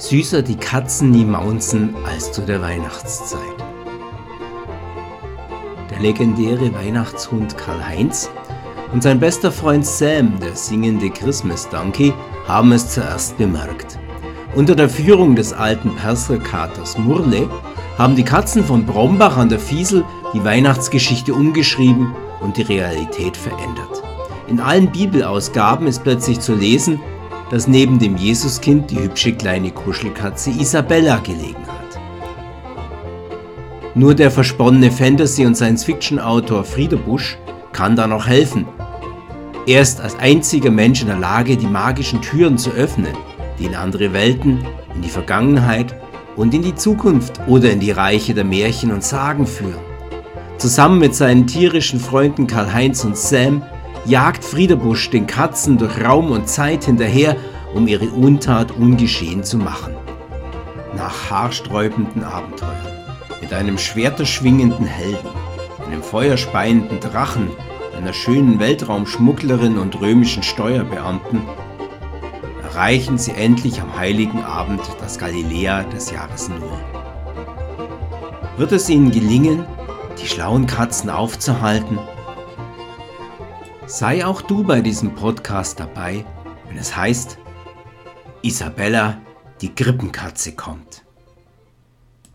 süßer die Katzen nie maunzen als zu der Weihnachtszeit. Der legendäre Weihnachtshund Karl-Heinz und sein bester Freund Sam, der singende Christmas Donkey, haben es zuerst bemerkt. Unter der Führung des alten Perserkaters Murle haben die Katzen von Brombach an der Fiesel die Weihnachtsgeschichte umgeschrieben und die Realität verändert. In allen Bibelausgaben ist plötzlich zu lesen, dass neben dem Jesuskind die hübsche kleine Kuschelkatze Isabella gelegen hat. Nur der versponnene Fantasy- und Science-Fiction-Autor Frieder Busch kann da noch helfen. Er ist als einziger Mensch in der Lage, die magischen Türen zu öffnen, die in andere Welten, in die Vergangenheit und in die Zukunft oder in die Reiche der Märchen und Sagen führen. Zusammen mit seinen tierischen Freunden Karl-Heinz und Sam jagt Friedebusch den Katzen durch Raum und Zeit hinterher, um ihre Untat ungeschehen zu machen. Nach haarsträubenden Abenteuern, mit einem schwerterschwingenden Helden, einem feuerspeienden Drachen, einer schönen Weltraumschmugglerin und römischen Steuerbeamten, erreichen sie endlich am heiligen Abend das Galiläa des Jahres Null. Wird es ihnen gelingen, die schlauen Katzen aufzuhalten Sei auch du bei diesem Podcast dabei, wenn es heißt, Isabella, die Krippenkatze kommt.